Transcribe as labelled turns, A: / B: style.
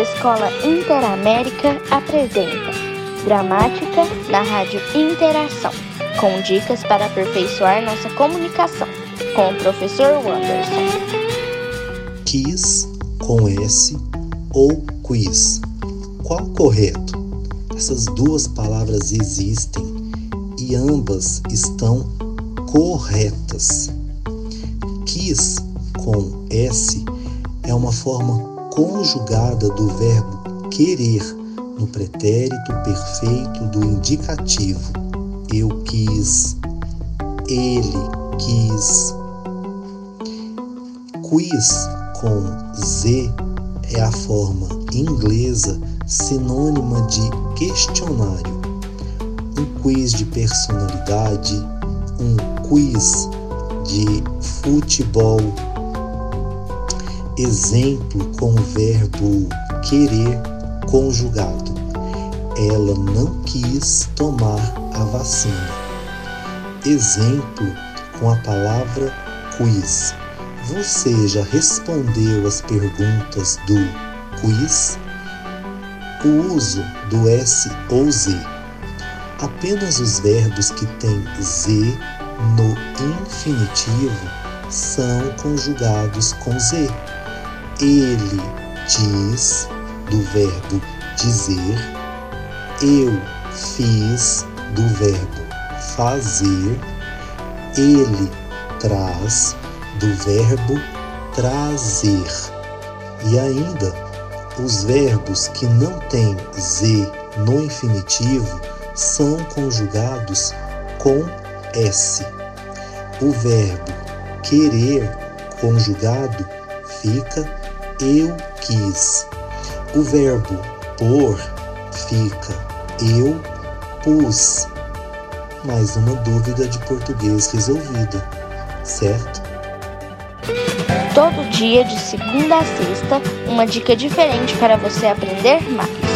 A: Escola Interamérica apresenta Gramática na Rádio Interação, com dicas para aperfeiçoar nossa comunicação, com o professor Wanderson.
B: Quis com S ou quiz. Qual correto? Essas duas palavras existem e ambas estão corretas. Quis com S é uma forma conjugada do verbo querer no pretérito perfeito do indicativo. Eu quis, ele quis. Quiz com Z é a forma inglesa sinônima de questionário. Um quiz de personalidade, um quiz de futebol Exemplo com o verbo querer conjugado. Ela não quis tomar a vacina. Exemplo com a palavra quiz. Você já respondeu as perguntas do quiz? O uso do S ou Z. Apenas os verbos que têm Z no infinitivo são conjugados com Z. Ele diz, do verbo dizer, eu fiz, do verbo fazer, ele traz, do verbo trazer. E ainda, os verbos que não têm Z no infinitivo são conjugados com S. O verbo querer conjugado fica eu quis. O verbo pôr fica eu pus. Mais uma dúvida de português resolvida, certo?
A: Todo dia, de segunda a sexta, uma dica diferente para você aprender mais.